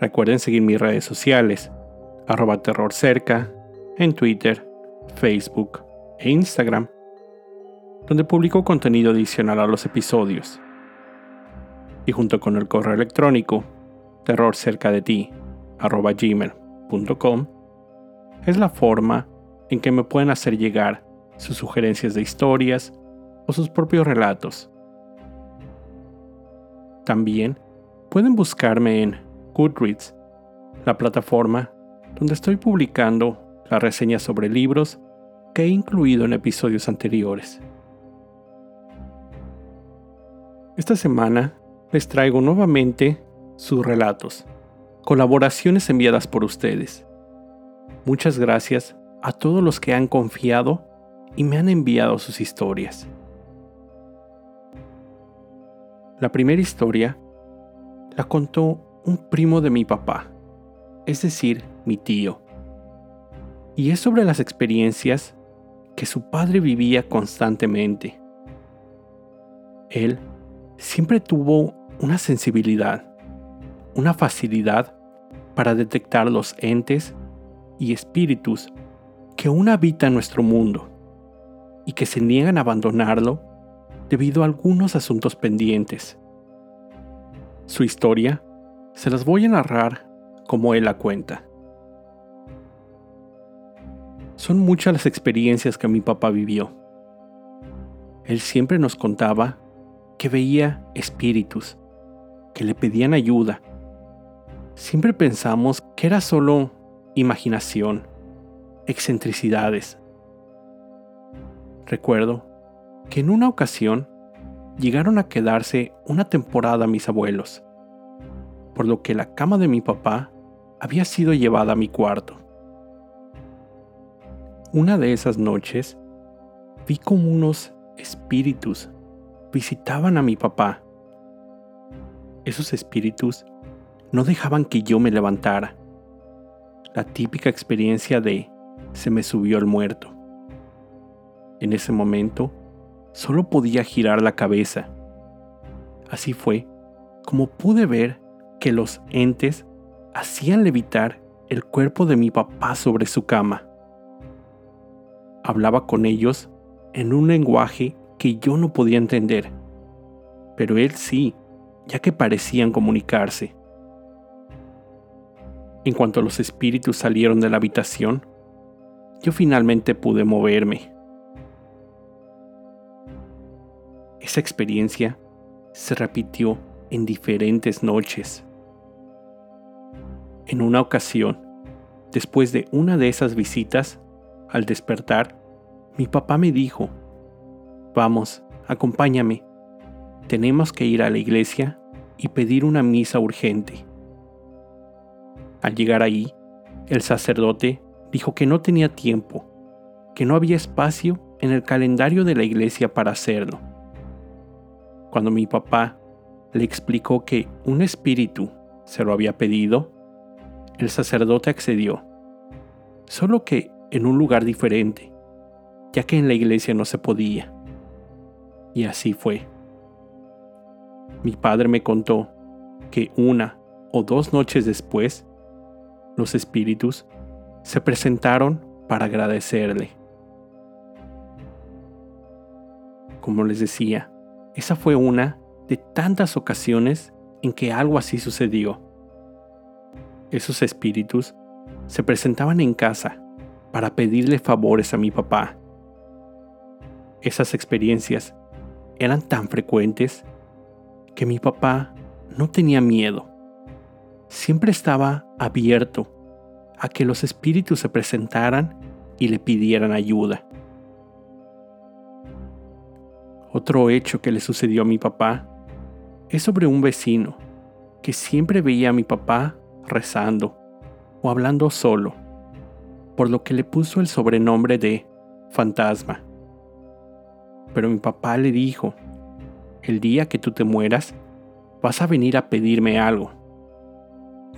Recuerden seguir mis redes sociales, arroba terrorcerca, en Twitter, Facebook e Instagram, donde publico contenido adicional a los episodios. Y junto con el correo electrónico, terrorcerca de ti, arroba es la forma en que me pueden hacer llegar sus sugerencias de historias o sus propios relatos. También pueden buscarme en Goodreads, la plataforma donde estoy publicando las reseñas sobre libros que he incluido en episodios anteriores. Esta semana les traigo nuevamente sus relatos, colaboraciones enviadas por ustedes. Muchas gracias a todos los que han confiado y me han enviado sus historias. La primera historia la contó un primo de mi papá, es decir, mi tío. Y es sobre las experiencias que su padre vivía constantemente. Él siempre tuvo una sensibilidad, una facilidad para detectar los entes y espíritus que aún habitan nuestro mundo y que se niegan a abandonarlo debido a algunos asuntos pendientes. Su historia se las voy a narrar como él la cuenta. Son muchas las experiencias que mi papá vivió. Él siempre nos contaba que veía espíritus, que le pedían ayuda. Siempre pensamos que era solo imaginación, excentricidades. Recuerdo que en una ocasión llegaron a quedarse una temporada mis abuelos por lo que la cama de mi papá había sido llevada a mi cuarto. Una de esas noches vi como unos espíritus visitaban a mi papá. Esos espíritus no dejaban que yo me levantara. La típica experiencia de se me subió el muerto. En ese momento, solo podía girar la cabeza. Así fue como pude ver que los entes hacían levitar el cuerpo de mi papá sobre su cama. Hablaba con ellos en un lenguaje que yo no podía entender, pero él sí, ya que parecían comunicarse. En cuanto los espíritus salieron de la habitación, yo finalmente pude moverme. Esa experiencia se repitió en diferentes noches. En una ocasión, después de una de esas visitas, al despertar, mi papá me dijo, Vamos, acompáñame. Tenemos que ir a la iglesia y pedir una misa urgente. Al llegar ahí, el sacerdote dijo que no tenía tiempo, que no había espacio en el calendario de la iglesia para hacerlo. Cuando mi papá le explicó que un espíritu se lo había pedido, el sacerdote accedió, solo que en un lugar diferente, ya que en la iglesia no se podía. Y así fue. Mi padre me contó que una o dos noches después, los espíritus se presentaron para agradecerle. Como les decía, esa fue una de tantas ocasiones en que algo así sucedió. Esos espíritus se presentaban en casa para pedirle favores a mi papá. Esas experiencias eran tan frecuentes que mi papá no tenía miedo. Siempre estaba abierto a que los espíritus se presentaran y le pidieran ayuda. Otro hecho que le sucedió a mi papá es sobre un vecino que siempre veía a mi papá rezando o hablando solo, por lo que le puso el sobrenombre de fantasma. Pero mi papá le dijo, el día que tú te mueras, vas a venir a pedirme algo.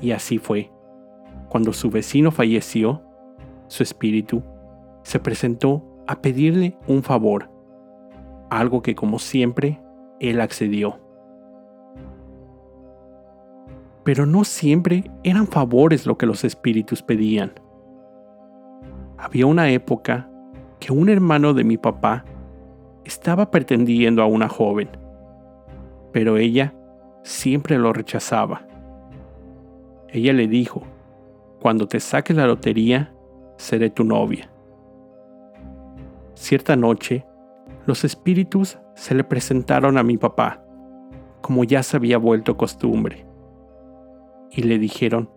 Y así fue. Cuando su vecino falleció, su espíritu se presentó a pedirle un favor, algo que como siempre él accedió. Pero no siempre eran favores lo que los espíritus pedían. Había una época que un hermano de mi papá estaba pretendiendo a una joven, pero ella siempre lo rechazaba. Ella le dijo, cuando te saques la lotería, seré tu novia. Cierta noche, los espíritus se le presentaron a mi papá, como ya se había vuelto costumbre, y le dijeron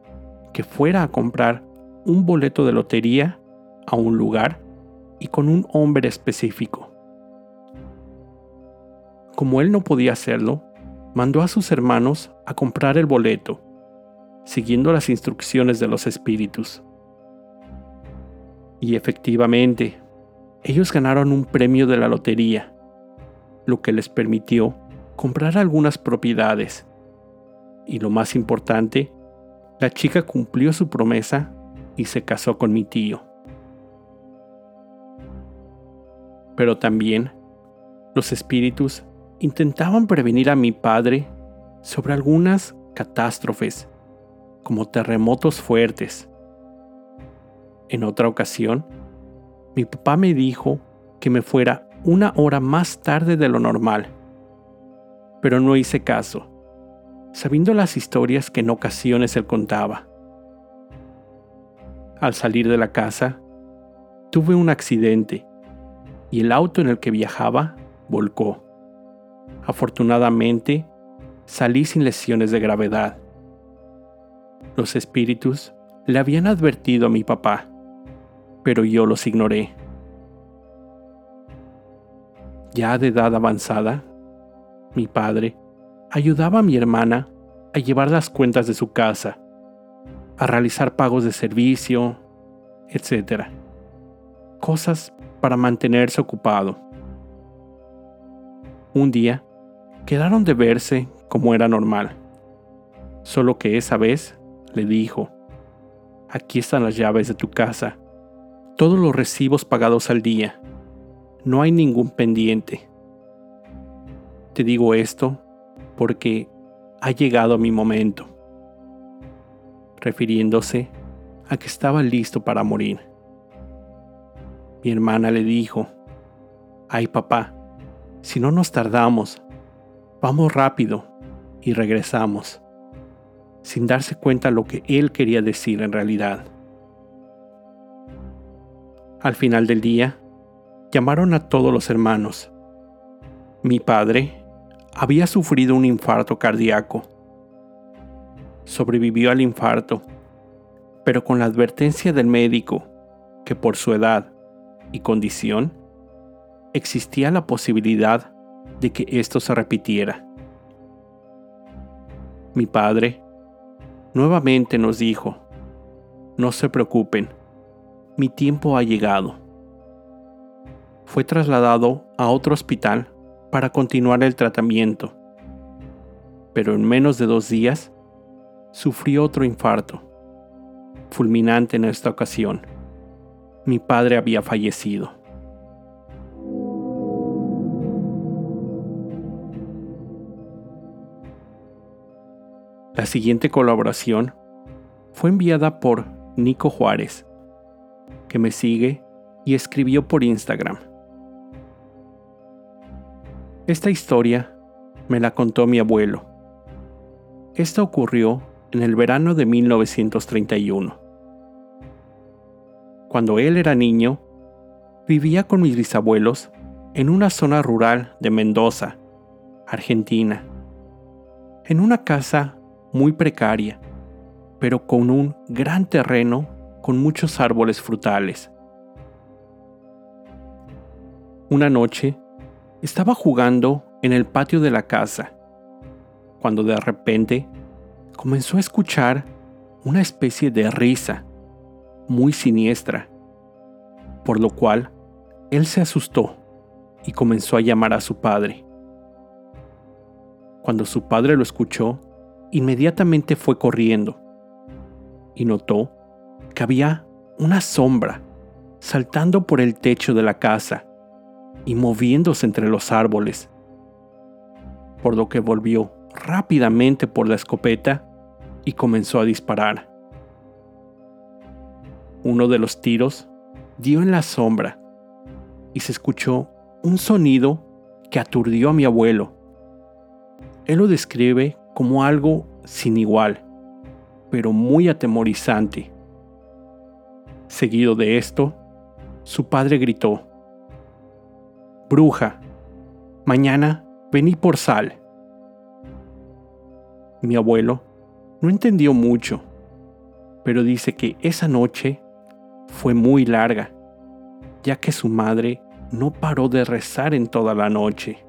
que fuera a comprar un boleto de lotería a un lugar y con un hombre específico. Como él no podía hacerlo, mandó a sus hermanos a comprar el boleto, siguiendo las instrucciones de los espíritus. Y efectivamente, ellos ganaron un premio de la lotería, lo que les permitió comprar algunas propiedades. Y lo más importante, la chica cumplió su promesa y se casó con mi tío. Pero también los espíritus intentaban prevenir a mi padre sobre algunas catástrofes, como terremotos fuertes. En otra ocasión, mi papá me dijo que me fuera una hora más tarde de lo normal, pero no hice caso, sabiendo las historias que en ocasiones él contaba. Al salir de la casa, tuve un accidente y el auto en el que viajaba volcó. Afortunadamente, salí sin lesiones de gravedad. Los espíritus le habían advertido a mi papá, pero yo los ignoré. Ya de edad avanzada, mi padre ayudaba a mi hermana a llevar las cuentas de su casa, a realizar pagos de servicio, etc. Cosas para mantenerse ocupado. Un día, quedaron de verse como era normal, solo que esa vez le dijo, aquí están las llaves de tu casa, todos los recibos pagados al día, no hay ningún pendiente. Te digo esto porque ha llegado mi momento, refiriéndose a que estaba listo para morir. Mi hermana le dijo, ay papá, si no nos tardamos, vamos rápido y regresamos, sin darse cuenta lo que él quería decir en realidad. Al final del día, llamaron a todos los hermanos. Mi padre había sufrido un infarto cardíaco. Sobrevivió al infarto, pero con la advertencia del médico que por su edad y condición, existía la posibilidad de que esto se repitiera. Mi padre nuevamente nos dijo, no se preocupen, mi tiempo ha llegado. Fue trasladado a otro hospital para continuar el tratamiento, pero en menos de dos días sufrió otro infarto, fulminante en esta ocasión mi padre había fallecido. La siguiente colaboración fue enviada por Nico Juárez, que me sigue y escribió por Instagram. Esta historia me la contó mi abuelo. Esta ocurrió en el verano de 1931. Cuando él era niño, vivía con mis bisabuelos en una zona rural de Mendoza, Argentina, en una casa muy precaria, pero con un gran terreno con muchos árboles frutales. Una noche, estaba jugando en el patio de la casa, cuando de repente comenzó a escuchar una especie de risa muy siniestra, por lo cual él se asustó y comenzó a llamar a su padre. Cuando su padre lo escuchó, inmediatamente fue corriendo y notó que había una sombra saltando por el techo de la casa y moviéndose entre los árboles, por lo que volvió rápidamente por la escopeta y comenzó a disparar. Uno de los tiros dio en la sombra y se escuchó un sonido que aturdió a mi abuelo. Él lo describe como algo sin igual, pero muy atemorizante. Seguido de esto, su padre gritó, Bruja, mañana vení por sal. Mi abuelo no entendió mucho, pero dice que esa noche fue muy larga, ya que su madre no paró de rezar en toda la noche.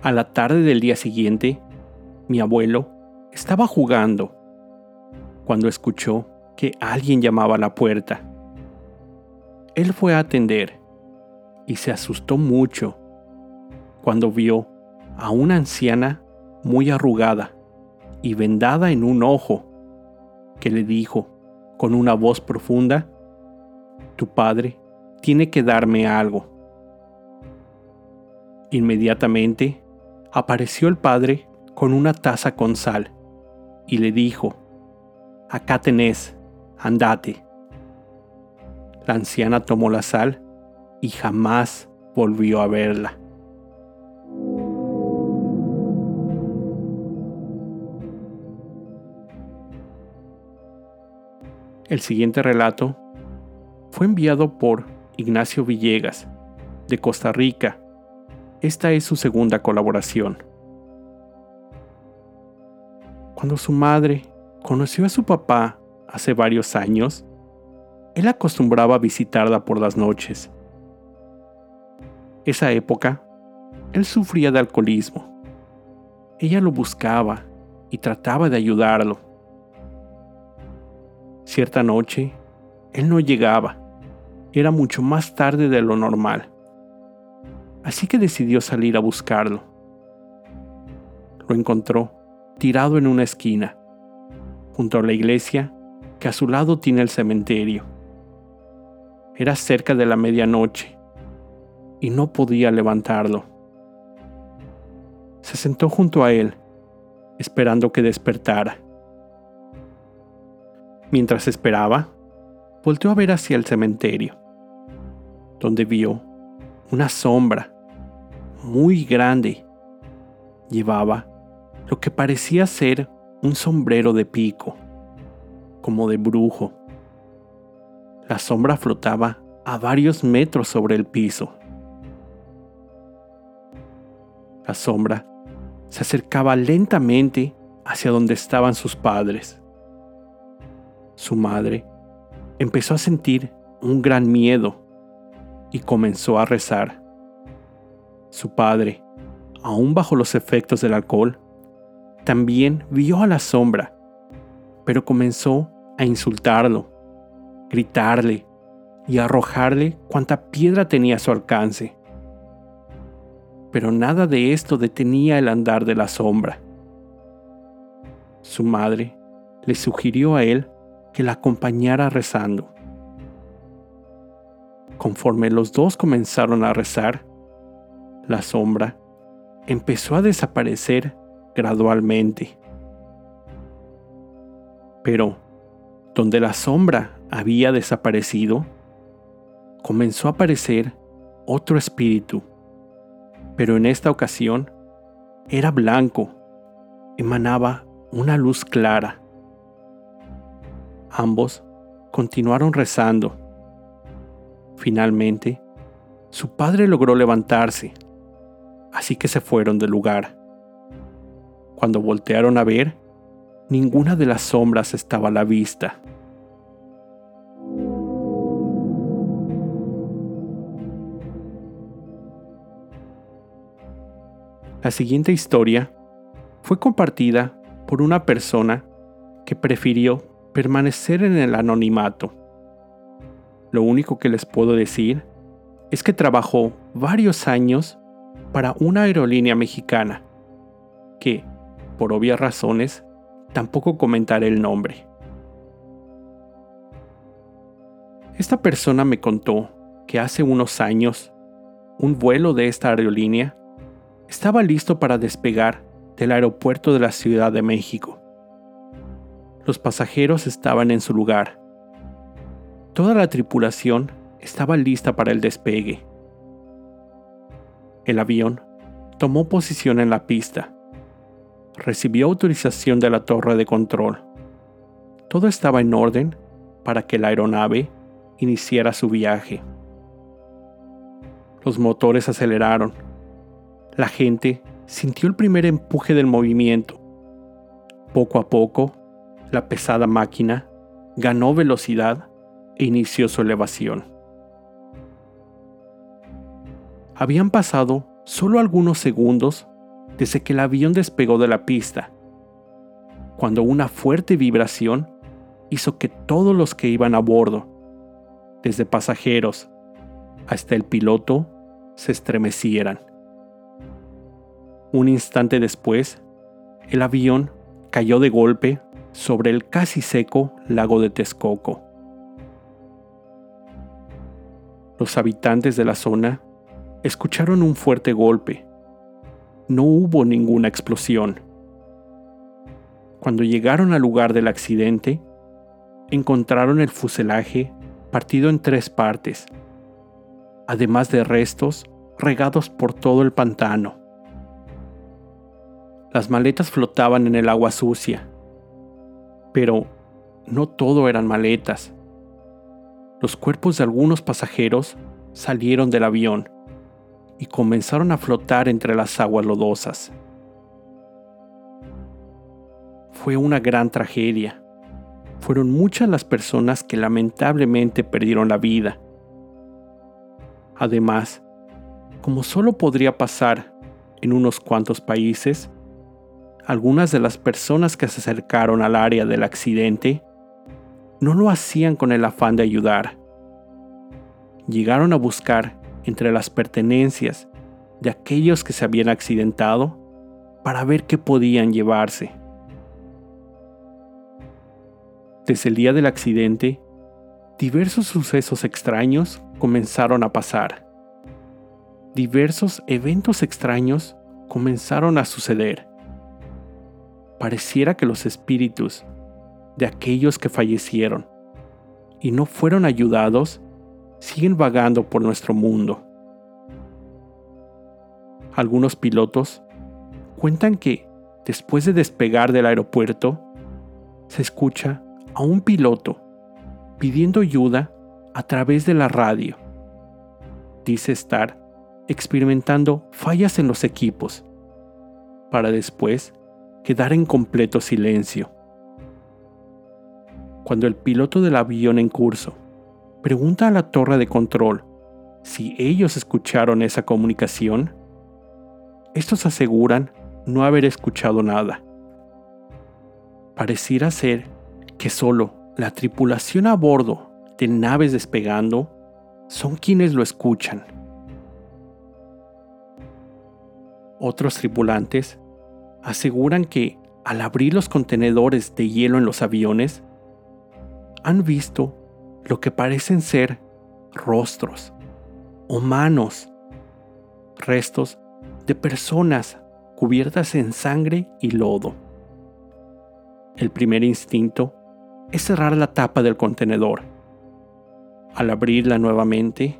A la tarde del día siguiente, mi abuelo estaba jugando cuando escuchó que alguien llamaba a la puerta. Él fue a atender y se asustó mucho cuando vio a una anciana muy arrugada y vendada en un ojo, que le dijo con una voz profunda, Tu padre tiene que darme algo. Inmediatamente apareció el padre con una taza con sal y le dijo, Acá tenés, andate. La anciana tomó la sal y jamás volvió a verla. El siguiente relato fue enviado por Ignacio Villegas, de Costa Rica. Esta es su segunda colaboración. Cuando su madre conoció a su papá hace varios años, él acostumbraba visitarla por las noches. Esa época, él sufría de alcoholismo. Ella lo buscaba y trataba de ayudarlo. Cierta noche, él no llegaba. Era mucho más tarde de lo normal. Así que decidió salir a buscarlo. Lo encontró tirado en una esquina, junto a la iglesia que a su lado tiene el cementerio. Era cerca de la medianoche y no podía levantarlo. Se sentó junto a él, esperando que despertara. Mientras esperaba, volteó a ver hacia el cementerio, donde vio una sombra muy grande. Llevaba lo que parecía ser un sombrero de pico, como de brujo. La sombra flotaba a varios metros sobre el piso. La sombra se acercaba lentamente hacia donde estaban sus padres. Su madre empezó a sentir un gran miedo y comenzó a rezar. Su padre, aún bajo los efectos del alcohol, también vio a la sombra, pero comenzó a insultarlo, gritarle y arrojarle cuanta piedra tenía a su alcance. Pero nada de esto detenía el andar de la sombra. Su madre le sugirió a él que la acompañara rezando. Conforme los dos comenzaron a rezar, la sombra empezó a desaparecer gradualmente. Pero, donde la sombra había desaparecido, comenzó a aparecer otro espíritu, pero en esta ocasión era blanco, emanaba una luz clara. Ambos continuaron rezando. Finalmente, su padre logró levantarse, así que se fueron del lugar. Cuando voltearon a ver, ninguna de las sombras estaba a la vista. La siguiente historia fue compartida por una persona que prefirió permanecer en el anonimato. Lo único que les puedo decir es que trabajó varios años para una aerolínea mexicana, que, por obvias razones, tampoco comentaré el nombre. Esta persona me contó que hace unos años un vuelo de esta aerolínea estaba listo para despegar del aeropuerto de la Ciudad de México. Los pasajeros estaban en su lugar. Toda la tripulación estaba lista para el despegue. El avión tomó posición en la pista. Recibió autorización de la torre de control. Todo estaba en orden para que la aeronave iniciara su viaje. Los motores aceleraron. La gente sintió el primer empuje del movimiento. Poco a poco, la pesada máquina ganó velocidad e inició su elevación. Habían pasado solo algunos segundos desde que el avión despegó de la pista, cuando una fuerte vibración hizo que todos los que iban a bordo, desde pasajeros hasta el piloto, se estremecieran. Un instante después, el avión cayó de golpe sobre el casi seco lago de Texcoco. Los habitantes de la zona escucharon un fuerte golpe. No hubo ninguna explosión. Cuando llegaron al lugar del accidente, encontraron el fuselaje partido en tres partes, además de restos regados por todo el pantano. Las maletas flotaban en el agua sucia, pero no todo eran maletas. Los cuerpos de algunos pasajeros salieron del avión y comenzaron a flotar entre las aguas lodosas. Fue una gran tragedia. Fueron muchas las personas que lamentablemente perdieron la vida. Además, como solo podría pasar en unos cuantos países, algunas de las personas que se acercaron al área del accidente no lo hacían con el afán de ayudar. Llegaron a buscar entre las pertenencias de aquellos que se habían accidentado para ver qué podían llevarse. Desde el día del accidente, diversos sucesos extraños comenzaron a pasar. Diversos eventos extraños comenzaron a suceder. Pareciera que los espíritus de aquellos que fallecieron y no fueron ayudados siguen vagando por nuestro mundo. Algunos pilotos cuentan que, después de despegar del aeropuerto, se escucha a un piloto pidiendo ayuda a través de la radio. Dice estar experimentando fallas en los equipos, para después quedar en completo silencio. Cuando el piloto del avión en curso pregunta a la torre de control si ellos escucharon esa comunicación. Estos aseguran no haber escuchado nada. Pareciera ser que solo la tripulación a bordo de naves despegando son quienes lo escuchan. Otros tripulantes aseguran que al abrir los contenedores de hielo en los aviones, han visto lo que parecen ser rostros o manos, restos de personas cubiertas en sangre y lodo. El primer instinto es cerrar la tapa del contenedor. Al abrirla nuevamente,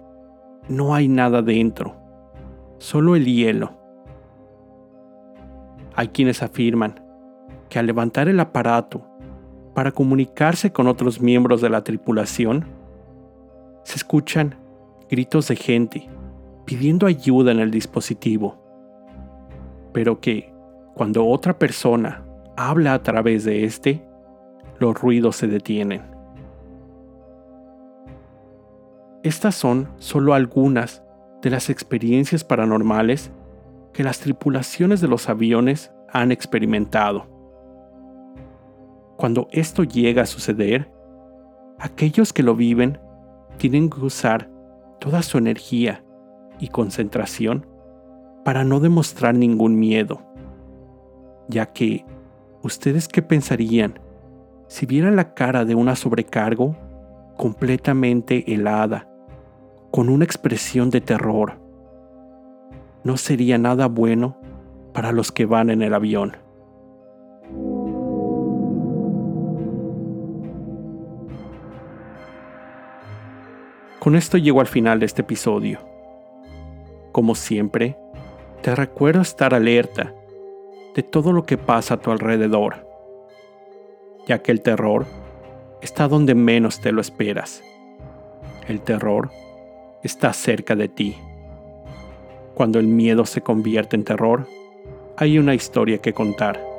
no hay nada dentro, solo el hielo. Hay quienes afirman que al levantar el aparato para comunicarse con otros miembros de la tripulación, se escuchan gritos de gente pidiendo ayuda en el dispositivo, pero que cuando otra persona habla a través de este, los ruidos se detienen. Estas son solo algunas de las experiencias paranormales que las tripulaciones de los aviones han experimentado. Cuando esto llega a suceder, aquellos que lo viven tienen que usar toda su energía y concentración para no demostrar ningún miedo, ya que ¿ustedes qué pensarían si vieran la cara de una sobrecargo completamente helada, con una expresión de terror? No sería nada bueno para los que van en el avión. Con esto llego al final de este episodio. Como siempre, te recuerdo estar alerta de todo lo que pasa a tu alrededor, ya que el terror está donde menos te lo esperas. El terror está cerca de ti. Cuando el miedo se convierte en terror, hay una historia que contar.